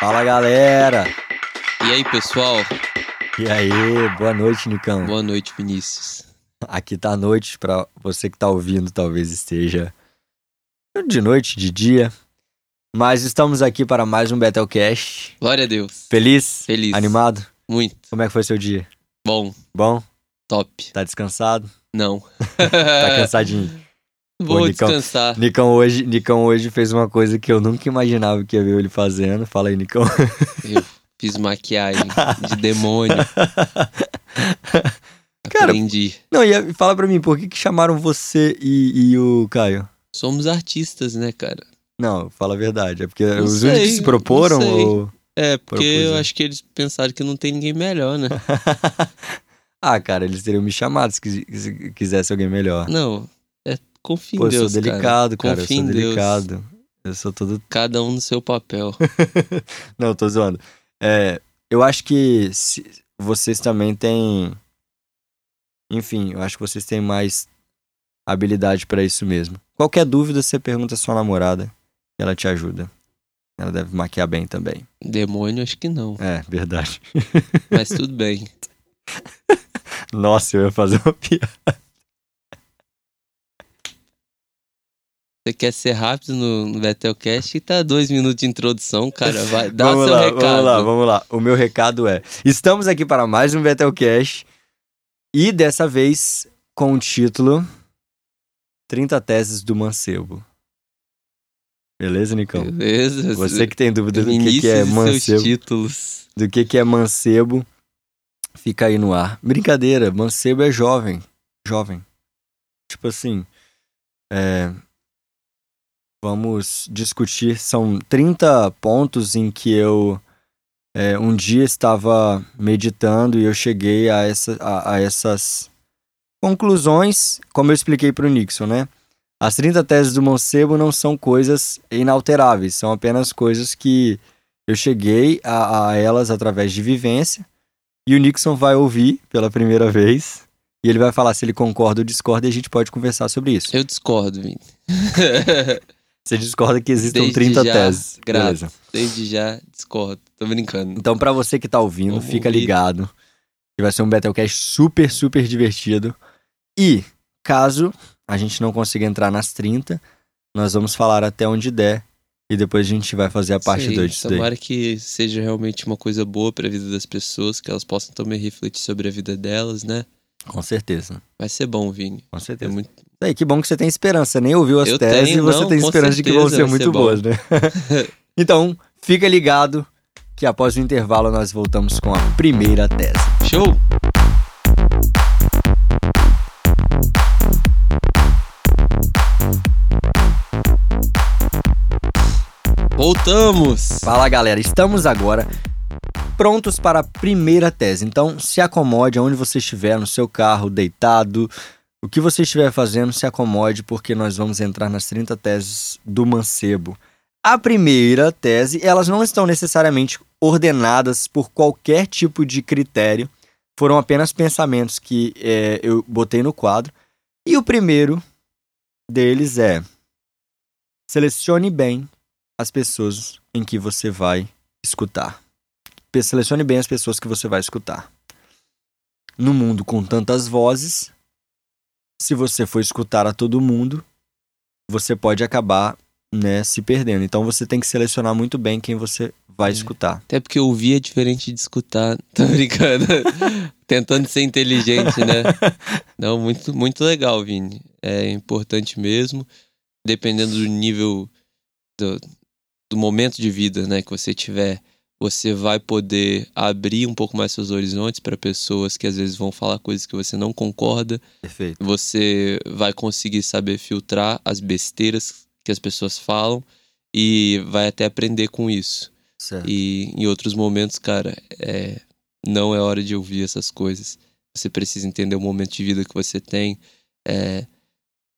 Fala galera! E aí, pessoal? E aí, boa noite, Nicão. Boa noite, Vinícius. Aqui tá a noite pra você que tá ouvindo, talvez esteja de noite, de dia. Mas estamos aqui para mais um Betelcast. Glória a Deus. Feliz? Feliz. Animado? Muito. Como é que foi seu dia? Bom, Bom? top. Tá descansado? Não. Tá cansadinho? Vou Pô, Nicão. descansar. Nicão hoje, Nicão hoje fez uma coisa que eu nunca imaginava que ia ver ele fazendo. Fala aí, Nicão. Eu fiz maquiagem de demônio. Cara, Aprendi. Não, e fala pra mim, por que, que chamaram você e, e o Caio? Somos artistas, né, cara? Não, fala a verdade. É porque Não os sei, únicos que se proporam ou... É, porque eu acho que eles pensaram que não tem ninguém melhor, né? ah, cara, eles teriam me chamado se quisesse alguém melhor. Não, confia Pô, em eu Deus, sou delicado, cara. Confia eu sou em Deus. delicado. Eu sou todo. Cada um no seu papel. Não, eu tô zoando. É, eu acho que vocês também têm. Enfim, eu acho que vocês têm mais habilidade pra isso mesmo. Qualquer dúvida, você pergunta à sua namorada, que ela te ajuda. Ela deve maquiar bem também. Demônio, acho que não. É, verdade. Mas tudo bem. Nossa, eu ia fazer uma piada. Você quer ser rápido no, no Betelcast e tá dois minutos de introdução, cara. Vai, dá vamos seu lá, recado. Vamos lá, vamos lá. O meu recado é: estamos aqui para mais um Betelcast e dessa vez com o título 30 Teses do Mancebo. Beleza, Nicão? Beleza. Você que tem dúvida do que, que é mancebo, títulos. do que, que é mancebo, fica aí no ar. Brincadeira, mancebo é jovem. Jovem. Tipo assim, é, vamos discutir. São 30 pontos em que eu é, um dia estava meditando e eu cheguei a, essa, a, a essas conclusões, como eu expliquei para o Nixon, né? As 30 teses do mancebo não são coisas inalteráveis, são apenas coisas que eu cheguei a, a elas através de vivência e o Nixon vai ouvir pela primeira vez e ele vai falar se ele concorda ou discorda e a gente pode conversar sobre isso. Eu discordo, Vini. Você discorda que existam Desde 30 já, teses. grato. Beleza. Desde já discordo. Tô brincando. Então, pra você que tá ouvindo, Vamos fica ouvir. ligado. Que vai ser um Battlecast super, super divertido. E, caso a gente não consiga entrar nas 30, nós vamos falar até onde der. E depois a gente vai fazer a parte Sei, 2 disso daí. Tomara que seja realmente uma coisa boa pra vida das pessoas, que elas possam também refletir sobre a vida delas, né? Com certeza. Vai ser bom, Vini. Com É certeza. muito... Aí, que bom que você tem esperança. Nem ouviu as Eu teses tenho, e você não, tem esperança de que vão ser muito ser boas, né? então, fica ligado que após o intervalo nós voltamos com a primeira tese. Show! Voltamos! Fala galera, estamos agora prontos para a primeira tese. Então se acomode aonde você estiver, no seu carro, deitado, o que você estiver fazendo, se acomode, porque nós vamos entrar nas 30 teses do mancebo. A primeira tese, elas não estão necessariamente ordenadas por qualquer tipo de critério, foram apenas pensamentos que é, eu botei no quadro. E o primeiro deles é: selecione bem as pessoas em que você vai escutar. Selecione bem as pessoas que você vai escutar. No mundo com tantas vozes, se você for escutar a todo mundo, você pode acabar né, se perdendo. Então você tem que selecionar muito bem quem você vai É. escutar. Até porque ouvir é diferente de escutar. Tô brincando. Tentando ser inteligente, né? Não, muito, muito legal, Vini. É importante mesmo. Dependendo do nível do, do momento de vida, né, que você tiver, você vai poder abrir um pouco mais seus horizontes para pessoas que às vezes vão falar coisas que você não concorda. Perfeito. Você vai conseguir saber filtrar as besteiras que as pessoas falam e vai até aprender com isso. Certo. E em outros momentos, cara, é, não é hora de ouvir essas coisas. Você precisa entender o momento de vida que você tem, é,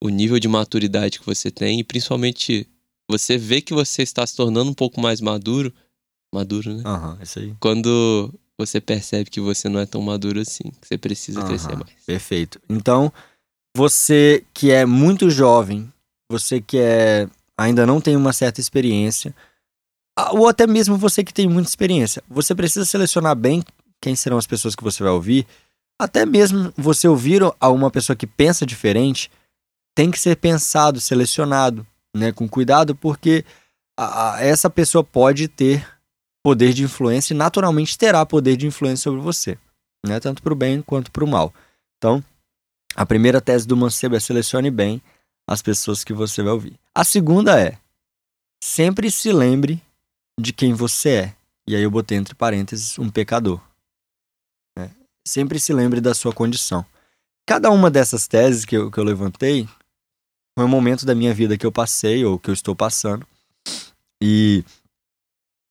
o nível de maturidade que você tem e principalmente você vê que você está se tornando um pouco mais maduro, maduro, né? Aham, isso aí. Quando você percebe que você não é tão maduro assim, que você precisa crescer Aham, mais. Perfeito. Então, você que é muito jovem, você que é, ainda não tem uma certa experiência, ou até mesmo você que tem muita experiência. Você precisa selecionar bem quem serão as pessoas que você vai ouvir. Até mesmo você ouvir a uma pessoa que pensa diferente, tem que ser pensado, selecionado, né, com cuidado, porque a, a, essa pessoa pode ter poder de influência e naturalmente terá poder de influência sobre você, né, tanto para o bem quanto para o mal. Então, a primeira tese do Mancebo é selecione bem as pessoas que você vai ouvir. A segunda é sempre se lembre de quem você é. E aí eu botei entre parênteses um pecador. Né? Sempre se lembre da sua condição. Cada uma dessas teses que eu, que eu levantei foi um momento da minha vida que eu passei ou que eu estou passando. E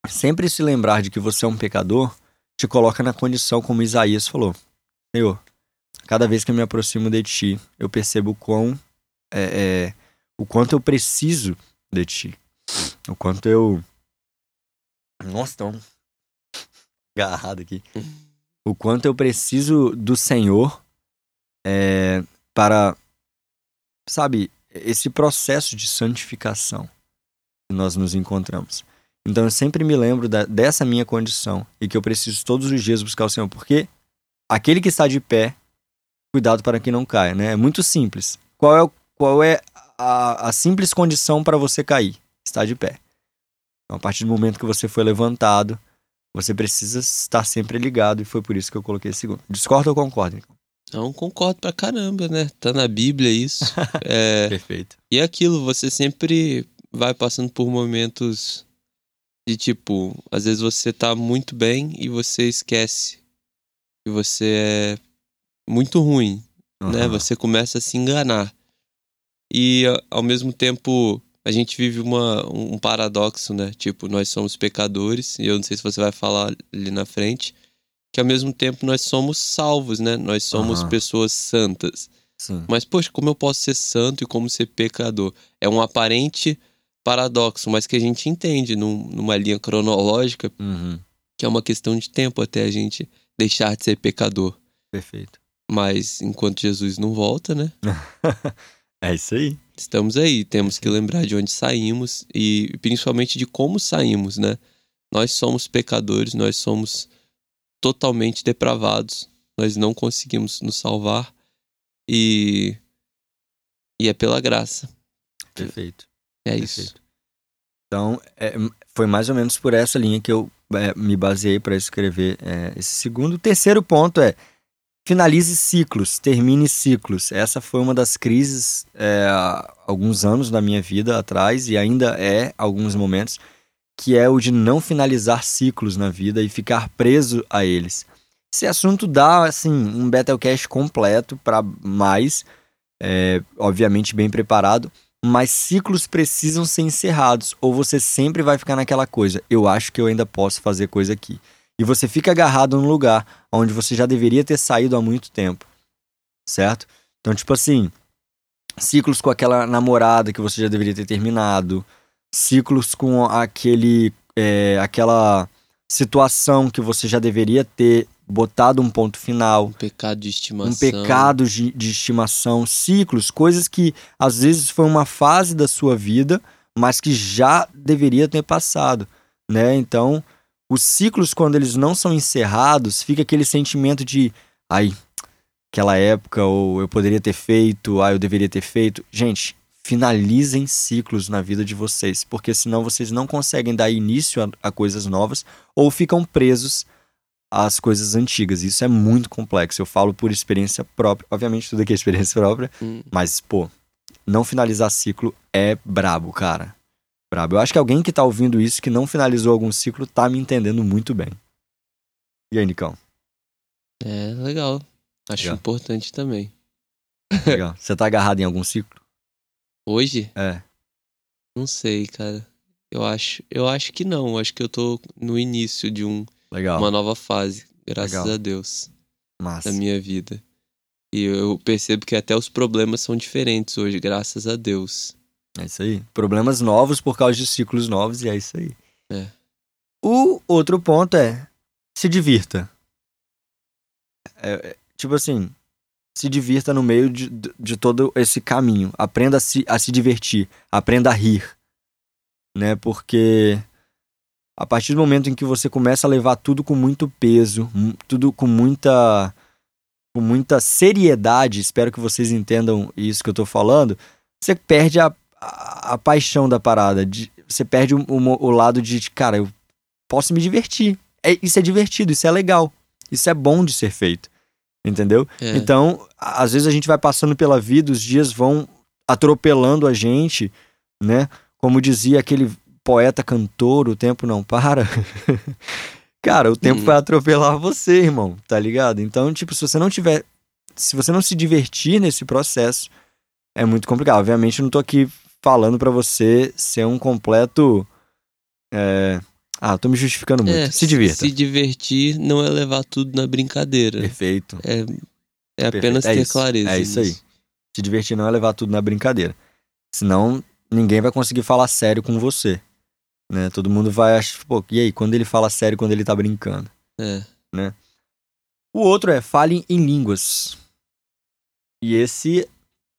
sempre se lembrar de que você é um pecador te coloca na condição como Isaías falou. Senhor, cada vez que eu me aproximo de ti, eu percebo o quão é, é, o quanto eu preciso de ti. O quanto eu nossa, tão agarrado aqui. O quanto eu preciso do Senhor é, para, sabe, esse processo de santificação que nós nos encontramos. Então eu sempre me lembro da, dessa minha condição e que eu preciso todos os dias buscar o Senhor, porque aquele que está de pé, cuidado para que não caia, né? É muito simples. Qual é, qual é a, a simples condição para você cair? Estar de pé. Então, a partir do momento que você foi levantado, você precisa estar sempre ligado, e foi por isso que eu coloquei esse segundo. Discorda ou concorda? Não, concordo pra caramba, né? Tá na Bíblia isso. É... Perfeito. E é aquilo, você sempre vai passando por momentos de tipo, às vezes você tá muito bem e você esquece que você é muito ruim, uhum. né? Você começa a se enganar. E ao mesmo tempo a gente vive uma, um paradoxo, né? Tipo, nós somos pecadores, e eu não sei se você vai falar ali na frente, que ao mesmo tempo nós somos salvos, né? Nós somos uhum. pessoas santas. Sim. Mas, poxa, como eu posso ser santo e como ser pecador? É um aparente paradoxo, mas que a gente entende num, numa linha cronológica, uhum. que é uma questão de tempo até a gente deixar de ser pecador. Perfeito. Mas enquanto Jesus não volta, né? é isso aí estamos aí, temos que lembrar de onde saímos e principalmente de como saímos, né? Nós somos pecadores, nós somos totalmente depravados, nós não conseguimos nos salvar e e é pela graça. Perfeito. É Perfeito. isso. Então, é, foi mais ou menos por essa linha que eu é, me baseei para escrever é, esse segundo. O terceiro ponto é finalize ciclos, termine ciclos. Essa foi uma das crises é, há alguns anos da minha vida atrás e ainda é alguns momentos que é o de não finalizar ciclos na vida e ficar preso a eles. Esse assunto dá assim um Battlecast completo para mais, é, obviamente bem preparado, mas ciclos precisam ser encerrados ou você sempre vai ficar naquela coisa. Eu acho que eu ainda posso fazer coisa aqui e você fica agarrado num lugar onde você já deveria ter saído há muito tempo, certo? Então, tipo assim, ciclos com aquela namorada que você já deveria ter terminado, ciclos com aquele, é, aquela situação que você já deveria ter botado um ponto final. Um pecado de estimação. Um pecado de, de estimação, ciclos, coisas que às vezes foi uma fase da sua vida, mas que já deveria ter passado, né? Então, os ciclos, quando eles não são encerrados, fica aquele sentimento de, ai, aquela época, ou eu poderia ter feito, ai, eu deveria ter feito. Gente, finalizem ciclos na vida de vocês, porque senão vocês não conseguem dar início a, a coisas novas ou ficam presos às coisas antigas. Isso é muito complexo. Eu falo por experiência própria. Obviamente, tudo aqui é experiência própria, hum. mas, pô, não finalizar ciclo é brabo, cara. Brabo. Eu acho que alguém que tá ouvindo isso, que não finalizou algum ciclo, tá me entendendo muito bem. E aí, Nicão? É, legal. Acho legal. importante também. Legal. Você tá agarrado em algum ciclo? Hoje? É. Não sei, cara. Eu acho, eu acho que não. Acho que eu tô no início de um, legal. uma nova fase, graças legal. a Deus, Massa. da minha vida. E eu percebo que até os problemas são diferentes hoje, graças a Deus. É isso aí. Problemas novos por causa de ciclos novos, e é isso aí. É. O outro ponto é se divirta. É, é, tipo assim, se divirta no meio de, de todo esse caminho. Aprenda a se, a se divertir, aprenda a rir. Né? Porque a partir do momento em que você começa a levar tudo com muito peso, tudo com muita com muita seriedade, espero que vocês entendam isso que eu tô falando, você perde a, a, a paixão da parada, de, você perde o, o, o, lado de, cara, eu posso me divertir. É, isso é divertido, isso é legal, isso é bom de ser feito, entendeu? É. Então, às vezes a gente vai passando pela vida, os dias vão atropelando a gente, né? Como dizia aquele poeta cantor, o tempo não para. Cara, o tempo uhum. vai atropelar você, irmão, tá ligado? Então, tipo, se você não tiver. Se você não se divertir nesse processo, é muito complicado. Obviamente, eu não tô aqui falando para você ser um completo. É... Ah, tô me justificando muito. É, se divirta. Se divertir não é levar tudo na brincadeira. Perfeito. É, é apenas Perfeito. É ter isso. clareza. É isso aí. Se divertir não é levar tudo na brincadeira. Senão, ninguém vai conseguir falar sério com você. Né? Todo mundo vai achar, pô, e aí, quando ele fala sério, quando ele tá brincando? É. Né? O outro é fale em línguas. E esse,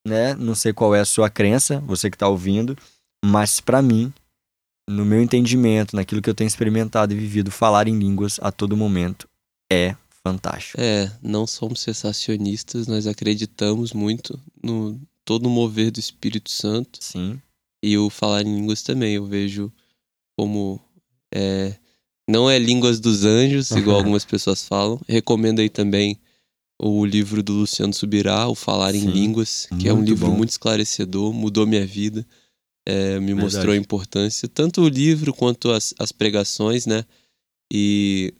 né, não sei qual é a sua crença, você que tá ouvindo, mas para mim, no meu entendimento, naquilo que eu tenho experimentado e vivido, falar em línguas a todo momento é fantástico. É, não somos sensacionistas, nós acreditamos muito no todo o mover do Espírito Santo. Sim. E o falar em línguas também, eu vejo como é, não é Línguas dos Anjos, igual algumas pessoas falam. Recomendo aí também o livro do Luciano Subirá, O Falar Sim, em Línguas, que é um livro bom. muito esclarecedor, mudou minha vida, é, me Verdade. mostrou a importância, tanto o livro quanto as, as pregações, né? E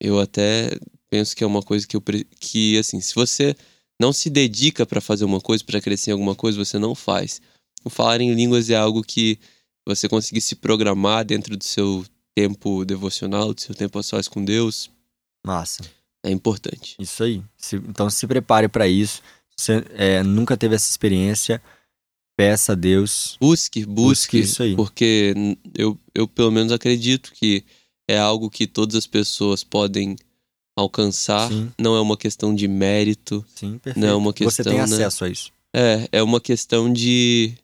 eu até penso que é uma coisa que eu que assim, se você não se dedica para fazer uma coisa, para crescer em alguma coisa, você não faz. O falar em línguas é algo que você conseguir se programar dentro do seu tempo devocional, do seu tempo a sós com Deus. Massa. É importante. Isso aí. Se, então se prepare para isso. Você é, nunca teve essa experiência, peça a Deus. Busque, busque, busque isso aí. Porque eu, eu pelo menos acredito que é algo que todas as pessoas podem alcançar. Sim. Não é uma questão de mérito. Sim, perfeito. Não é uma questão, Você tem né? acesso né? a isso. É, é uma questão de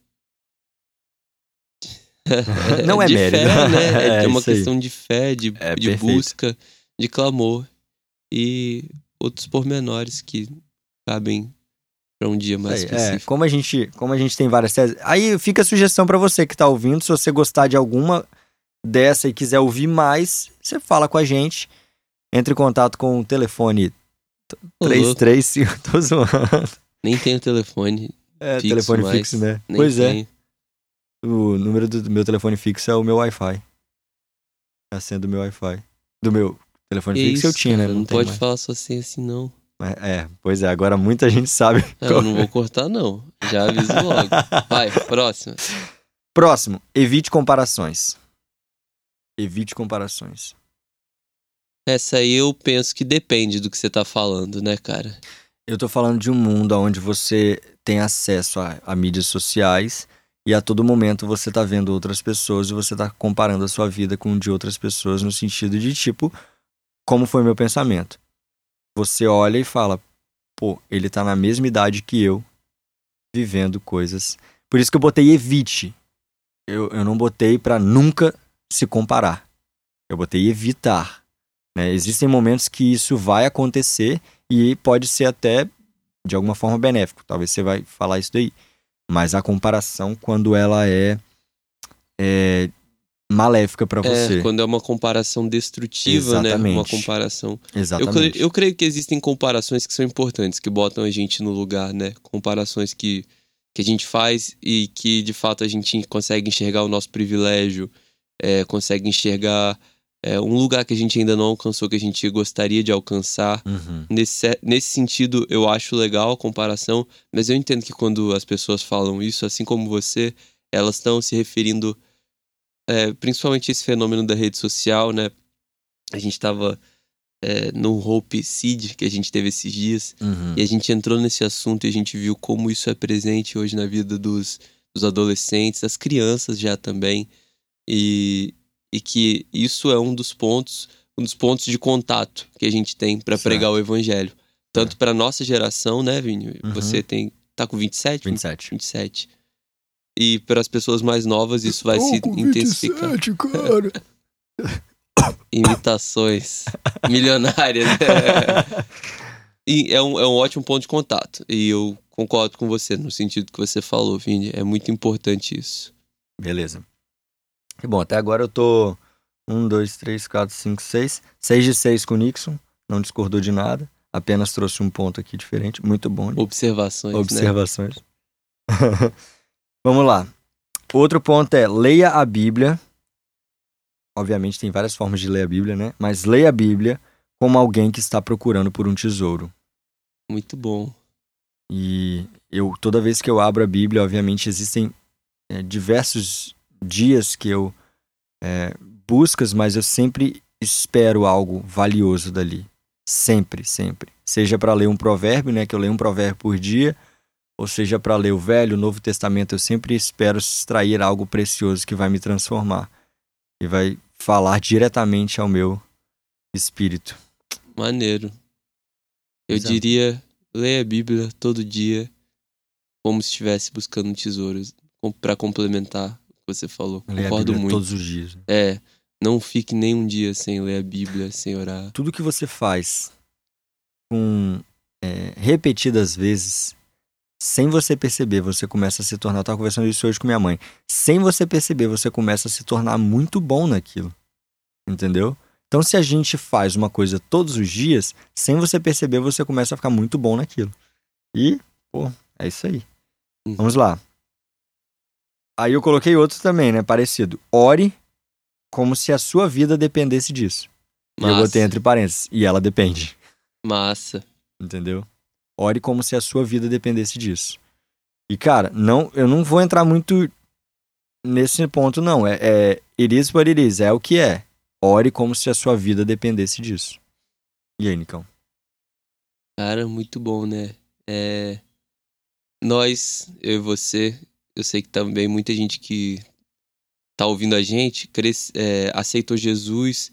não é de mérito. Fé, né? É, é uma questão aí. de fé, de, é, de busca, de clamor e outros pormenores que cabem para um dia mais é, específico. É, como a gente, como a gente tem várias teses, aí fica a sugestão para você que está ouvindo, se você gostar de alguma dessa e quiser ouvir mais, você fala com a gente. Entre em contato com o telefone 335, tô zoando. Nem tenho telefone. É, fixo telefone mais, fixo, né? Pois é. tenho. é. O número do meu telefone fixo é o meu Wi-Fi. A senha do meu Wi-Fi. Do meu telefone que fixo isso, eu tinha, né? Não, não pode mais. falar só senha assim, não. É, pois é, agora muita gente sabe. Eu não vou cortar, não. Já aviso logo. Vai, próximo. Próximo, evite comparações. Evite comparações. Essa aí eu penso que depende do que você tá falando, né, cara? Eu tô falando de um mundo onde você tem acesso a, a mídias sociais e a todo momento você tá vendo outras pessoas e você tá comparando a sua vida com de outras pessoas no sentido de tipo, como foi meu pensamento? Você olha e fala, pô, ele tá na mesma idade que eu, vivendo coisas. Por isso que eu botei evite. Eu, eu não botei para nunca se comparar. Eu botei evitar. Né? Existem momentos que isso vai acontecer e pode ser até de alguma forma benéfico. Talvez você vai falar isso daí. Mas a comparação, quando ela é, é maléfica para é, você. É, quando é uma comparação destrutiva, Exatamente. né? Uma comparação. Exatamente. Eu, eu creio que existem comparações que são importantes, que botam a gente no lugar, né? Comparações que, que a gente faz e que de fato a gente consegue enxergar o nosso privilégio, é, consegue enxergar é, um lugar que a gente ainda não alcançou, que a gente gostaria de alcançar. Uhum. Nesse, nesse sentido, eu acho legal a comparação, mas eu entendo que quando as pessoas falam isso, assim como você, elas estão se referindo é, principalmente esse fenômeno da rede social, né? A gente estava é, no Hope Seed que a gente teve esses dias, uhum. e a gente entrou nesse assunto e a gente viu como isso é presente hoje na vida dos, dos adolescentes, das crianças já também. E, e que isso é um dos pontos, um dos pontos de contato que a gente tem para pregar o evangelho. Tanto é. para nossa geração, né, Vini? Uhum. Você tem tá com 27? 27. 27. E para as pessoas mais novas isso vai se com intensificar. 27, cara. Imitações milionárias. e é um, é um ótimo ponto de contato. E eu concordo com você no sentido que você falou, Vini. É muito importante isso. Beleza. Que bom, até agora eu tô 1, 2, 3, 4, 5, 6. 6 de 6 com o Nixon. Não discordou de nada. Apenas trouxe um ponto aqui diferente. Muito bom. Né? Observações. Observações. Né? Vamos lá. Outro ponto é leia a Bíblia. Obviamente tem várias formas de ler a Bíblia, né? Mas leia a Bíblia como alguém que está procurando por um tesouro. Muito bom. E eu toda vez que eu abro a Bíblia, obviamente existem é, diversos dias que eu é, buscas, mas eu sempre espero algo valioso dali. Sempre, sempre. Seja para ler um provérbio, né? Que eu leio um provérbio por dia, ou seja, para ler o Velho, o Novo Testamento, eu sempre espero extrair algo precioso que vai me transformar e vai falar diretamente ao meu espírito. Maneiro. Eu Exato. diria, leia a Bíblia todo dia, como se estivesse buscando tesouros, para complementar que você falou. Leia Concordo muito. Todos os dias. Né? É. Não fique nem um dia sem ler a Bíblia, sem orar. Tudo que você faz com é, repetidas vezes, sem você perceber, você começa a se tornar. Eu estava conversando isso hoje com minha mãe. Sem você perceber, você começa a se tornar muito bom naquilo. Entendeu? Então, se a gente faz uma coisa todos os dias, sem você perceber, você começa a ficar muito bom naquilo. E, pô, é isso aí. Uhum. Vamos lá. Aí eu coloquei outro também, né? Parecido. Ore como se a sua vida dependesse disso. Massa. E eu botei entre parênteses. E ela depende. Massa. Entendeu? Ore como se a sua vida dependesse disso. E, cara, não, eu não vou entrar muito nesse ponto, não. É, é it is what it is, é o que é. Ore como se a sua vida dependesse disso. E aí, Nicão? Cara, muito bom, né? É... Nós, eu e você, eu sei que também muita gente que tá ouvindo a gente cresce, é, aceitou Jesus,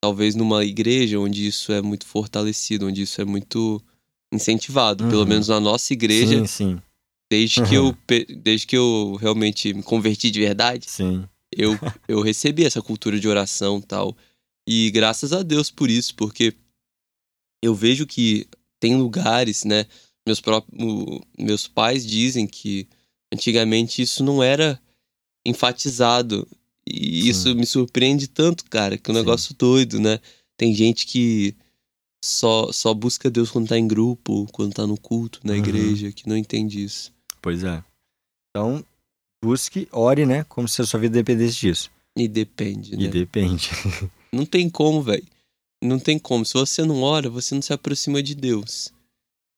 talvez numa igreja onde isso é muito fortalecido, onde isso é muito incentivado, uhum. pelo menos na nossa igreja. Sim, sim. Desde uhum. que eu desde que eu realmente me converti de verdade. Sim. Eu eu recebi essa cultura de oração, tal. E graças a Deus por isso, porque eu vejo que tem lugares, né? Meus próprios meus pais dizem que antigamente isso não era enfatizado. E Sim. isso me surpreende tanto, cara, que é um Sim. negócio doido, né? Tem gente que só, só busca Deus quando tá em grupo, quando tá no culto, na uhum. igreja, que não entende isso. Pois é. Então, busque, ore, né? Como se a sua vida dependesse disso. E depende, né? E depende. não tem como, velho. Não tem como. Se você não ora, você não se aproxima de Deus.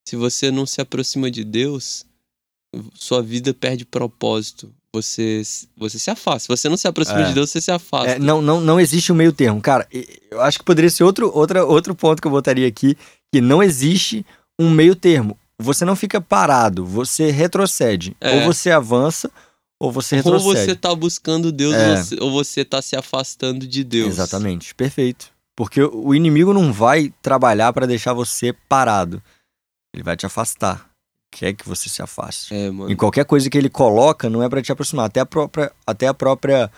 Se você não se aproxima de Deus, sua vida perde propósito você, você se afasta. Se você não se aproxima é. de Deus, você se afasta. É, não, não, não existe um meio termo. Cara, eu acho que poderia ser outro, outra, outro ponto que eu botaria aqui, que não existe um meio termo. Você não fica parado, você retrocede. É. Ou você avança, ou você retrocede. Ou você tá buscando Deus, é. ou você tá se afastando de Deus. Exatamente, perfeito. Porque o inimigo não vai trabalhar para deixar você parado. Ele vai te afastar quer que você se afaste. É, mano. Em qualquer coisa que ele coloca, não é para te aproximar. Até a própria. Até a própria.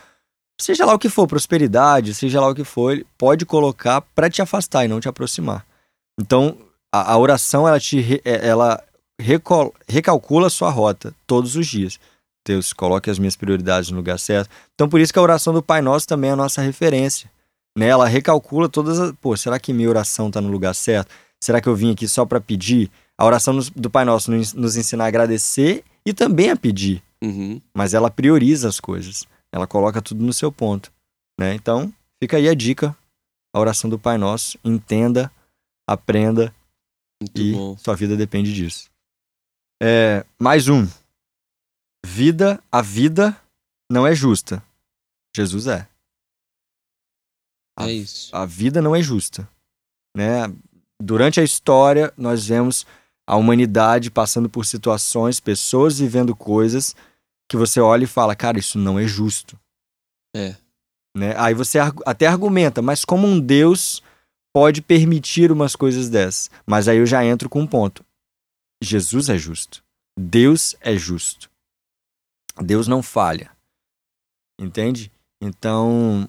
Seja lá o que for, prosperidade, seja lá o que for, ele pode colocar para te afastar e não te aproximar. Então, a, a oração, ela te. É, ela recol, recalcula a sua rota todos os dias. Deus, coloque as minhas prioridades no lugar certo. Então, por isso que a oração do Pai Nosso também é a nossa referência. Né? Ela recalcula todas as. Pô, será que minha oração está no lugar certo? Será que eu vim aqui só para pedir? A oração do Pai Nosso nos ensina a agradecer e também a pedir. Uhum. Mas ela prioriza as coisas. Ela coloca tudo no seu ponto. Né? Então, fica aí a dica. A oração do Pai Nosso. Entenda, aprenda. Muito e bom. sua vida depende disso. É, mais um. Vida, a vida não é justa. Jesus é. A, é isso. A vida não é justa. Né? Durante a história, nós vemos a humanidade passando por situações, pessoas vivendo coisas que você olha e fala, cara, isso não é justo. É. Né? Aí você até argumenta, mas como um Deus pode permitir umas coisas dessas? Mas aí eu já entro com um ponto. Jesus é justo. Deus é justo. Deus não falha. Entende? Então,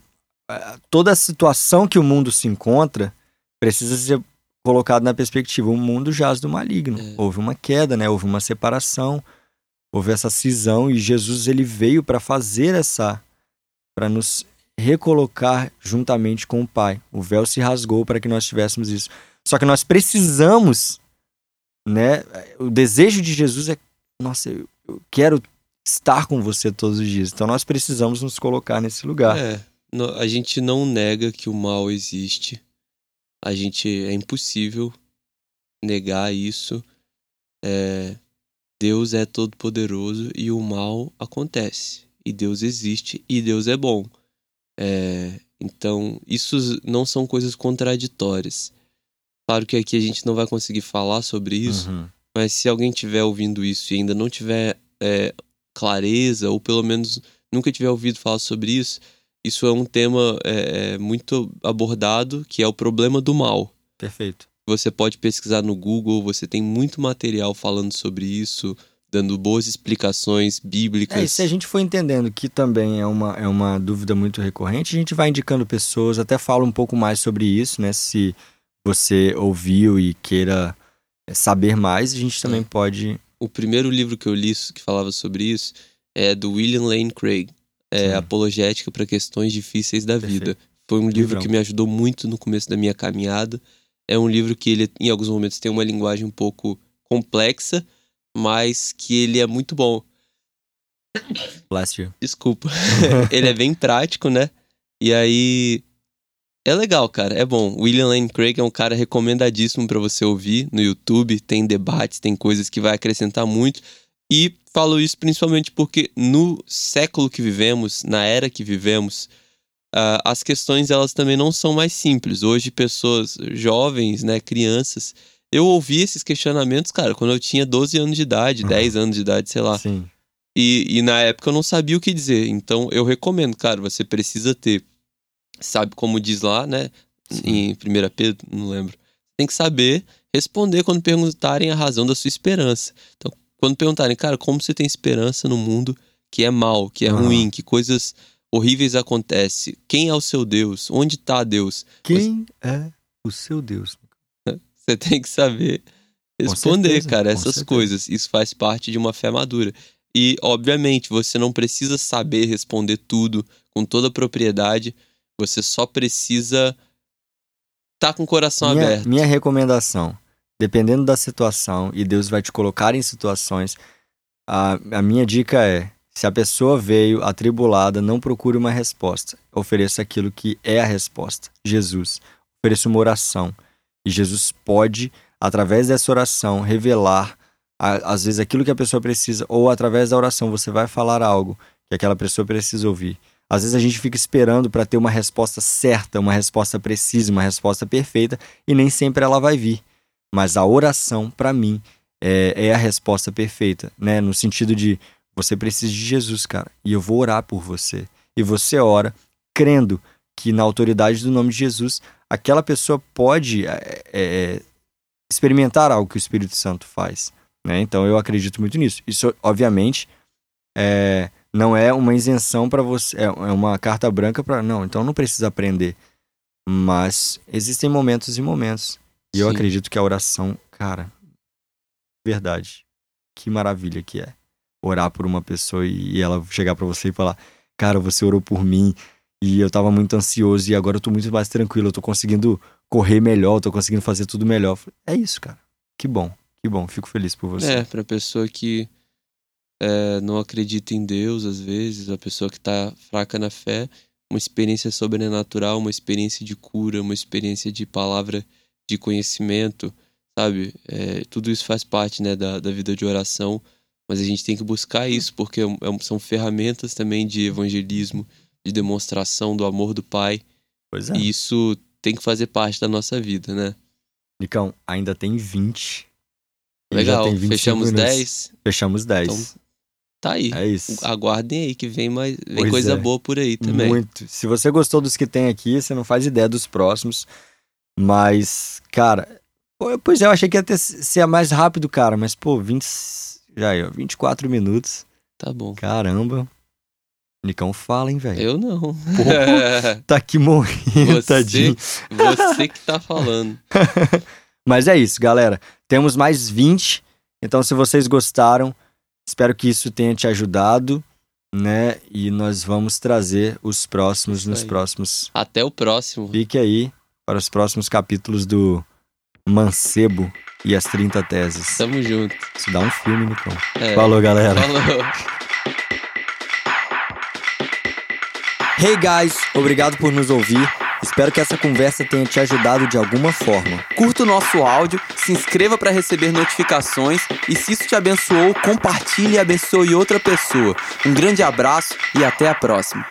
toda a situação que o mundo se encontra precisa ser colocado na perspectiva. O mundo jaz do maligno. É. Houve uma queda, né? Houve uma separação, houve essa cisão e Jesus ele veio para fazer essa para nos recolocar juntamente com o Pai. O véu se rasgou para que nós tivéssemos isso. Só que nós precisamos, né? O desejo de Jesus é, nossa, eu, eu quero estar com você todos os dias. Então nós precisamos nos colocar nesse lugar. É, a gente não nega que o mal existe. A gente é impossível negar isso. É, Deus é todo poderoso e o mal acontece. E Deus existe e Deus é bom. É, então, isso não são coisas contraditórias. Claro que aqui a gente não vai conseguir falar sobre isso, uhum. mas se alguém estiver ouvindo isso e ainda não tiver é, clareza, ou pelo menos nunca tiver ouvido falar sobre isso, isso é um tema é, é muito abordado, que é o problema do mal. Perfeito. Você pode pesquisar no Google, você tem muito material falando sobre isso dando boas explicações bíblicas. É, e se a gente for entendendo que também é uma, é uma dúvida muito recorrente, a gente vai indicando pessoas, até fala um pouco mais sobre isso, né? Se você ouviu e queira é, saber mais, a gente também é. pode. O primeiro livro que eu li que falava sobre isso é do William Lane Craig, é Apologética para Questões Difíceis da Perfeito. Vida. Foi um livro Livrão. que me ajudou muito no começo da minha caminhada. É um livro que ele, em alguns momentos, tem uma linguagem um pouco complexa, mas que ele é muito bom. Bless you. Desculpa. ele é bem prático, né? E aí. É legal, cara. É bom. William Lane Craig é um cara recomendadíssimo para você ouvir no YouTube. Tem debates, tem coisas que vai acrescentar muito. E falo isso principalmente porque no século que vivemos, na era que vivemos, uh, as questões elas também não são mais simples. Hoje, pessoas jovens, né, crianças, eu ouvi esses questionamentos, cara, quando eu tinha 12 anos de idade, uhum. 10 anos de idade, sei lá. Sim. E, e na época eu não sabia o que dizer. Então eu recomendo, cara, você precisa ter, sabe como diz lá, né? Sim. Em 1 Pedro, não lembro. Tem que saber responder quando perguntarem a razão da sua esperança. Então, quando perguntarem, cara, como você tem esperança no mundo que é mal, que é uhum. ruim, que coisas horríveis acontecem? Quem é o seu Deus? Onde está Deus? Quem Você... é o seu Deus? Você tem que saber responder, certeza, cara, essas certeza. coisas. Isso faz parte de uma fé madura. E, obviamente, você não precisa saber responder tudo com toda a propriedade. Você só precisa estar tá com o coração minha, aberto. Minha recomendação, dependendo da situação, e Deus vai te colocar em situações, a, a minha dica é: se a pessoa veio atribulada, não procure uma resposta. Ofereça aquilo que é a resposta. Jesus. Ofereça uma oração. E Jesus pode, através dessa oração, revelar, às vezes, aquilo que a pessoa precisa, ou através da oração você vai falar algo que aquela pessoa precisa ouvir. Às vezes a gente fica esperando para ter uma resposta certa, uma resposta precisa, uma resposta perfeita, e nem sempre ela vai vir. Mas a oração, para mim, é, é, a resposta perfeita, né? No sentido de você precisa de Jesus, cara, e eu vou orar por você. E você ora crendo que na autoridade do nome de Jesus aquela pessoa pode é, é, experimentar algo que o Espírito Santo faz. Né? Então eu acredito muito nisso. Isso, obviamente, é, não é uma isenção para você, é, é uma carta branca para. Não, então não precisa aprender. Mas existem momentos e momentos. E Sim. eu acredito que a oração, cara, verdade. Que maravilha que é. Orar por uma pessoa e ela chegar para você e falar: Cara, você orou por mim e eu tava muito ansioso e agora eu tô muito mais tranquilo, eu tô conseguindo correr melhor, eu tô conseguindo fazer tudo melhor. É isso, cara. Que bom, que bom, fico feliz por você. É, pra pessoa que é, não acredita em Deus, às vezes, a pessoa que tá fraca na fé, uma experiência sobrenatural, uma experiência de cura, uma experiência de palavra de conhecimento, sabe? É, tudo isso faz parte, né, da, da vida de oração, mas a gente tem que buscar isso, porque é, são ferramentas também de evangelismo, de demonstração do amor do Pai. Pois é. E isso tem que fazer parte da nossa vida, né? Nicão, ainda tem 20. Legal, fechamos minutos. 10. Fechamos 10. Então, tá aí. É isso. Aguardem aí que vem mais vem coisa é. boa por aí também. Muito. Se você gostou dos que tem aqui, você não faz ideia dos próximos. Mas, cara, pois é, eu achei que ia ter, ser mais rápido, cara, mas pô, 20 já aí, ó, 24 minutos. Tá bom. Caramba. Nicão fala, hein, velho? Eu não. Porra, tá aqui morrendo, tadinho. Você que tá falando. Mas é isso, galera. Temos mais 20. Então, se vocês gostaram, espero que isso tenha te ajudado, né? E nós vamos trazer os próximos Isso nos aí. próximos. Até o próximo. Fique aí para os próximos capítulos do Mancebo e as 30 teses. Tamo junto. Isso dá um filme, Nicão. É. Falou, galera. Falou. Hey guys, obrigado por nos ouvir. Espero que essa conversa tenha te ajudado de alguma forma. Curta o nosso áudio, se inscreva para receber notificações e se isso te abençoou, compartilhe e abençoe outra pessoa. Um grande abraço e até a próxima.